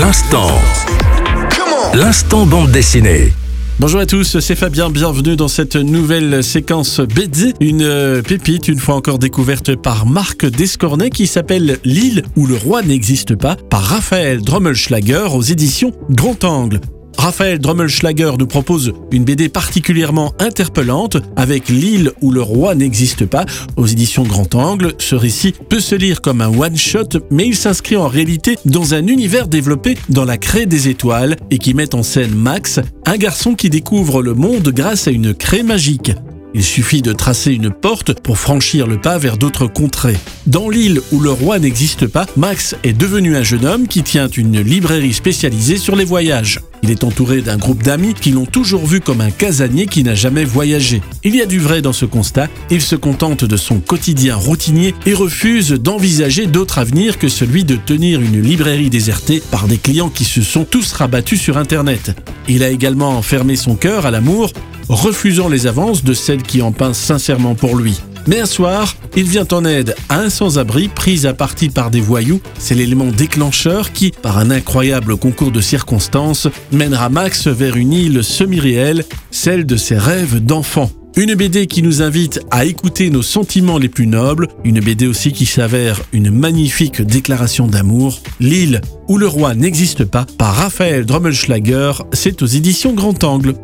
L'instant. L'instant bande dessinée. Bonjour à tous, c'est Fabien, bienvenue dans cette nouvelle séquence BD, une euh, pépite une fois encore découverte par Marc Descornet qui s'appelle L'île où le roi n'existe pas par Raphaël Drommelschlager aux éditions Grand Angle. Raphaël Drommelschlager nous propose une BD particulièrement interpellante avec L'île où le roi n'existe pas aux éditions Grand Angle. Ce récit peut se lire comme un one-shot, mais il s'inscrit en réalité dans un univers développé dans la craie des étoiles et qui met en scène Max, un garçon qui découvre le monde grâce à une craie magique. Il suffit de tracer une porte pour franchir le pas vers d'autres contrées. Dans l'île où le roi n'existe pas, Max est devenu un jeune homme qui tient une librairie spécialisée sur les voyages. Il est entouré d'un groupe d'amis qui l'ont toujours vu comme un casanier qui n'a jamais voyagé. Il y a du vrai dans ce constat, il se contente de son quotidien routinier et refuse d'envisager d'autre avenir que celui de tenir une librairie désertée par des clients qui se sont tous rabattus sur Internet. Il a également fermé son cœur à l'amour refusant les avances de celles qui en pincent sincèrement pour lui. Mais un soir, il vient en aide à un sans-abri pris à partie par des voyous. C'est l'élément déclencheur qui, par un incroyable concours de circonstances, mènera Max vers une île semi-réelle, celle de ses rêves d'enfant. Une BD qui nous invite à écouter nos sentiments les plus nobles, une BD aussi qui s'avère une magnifique déclaration d'amour. L'île où le roi n'existe pas, par Raphaël Drommelschlager, c'est aux éditions Grand Angle.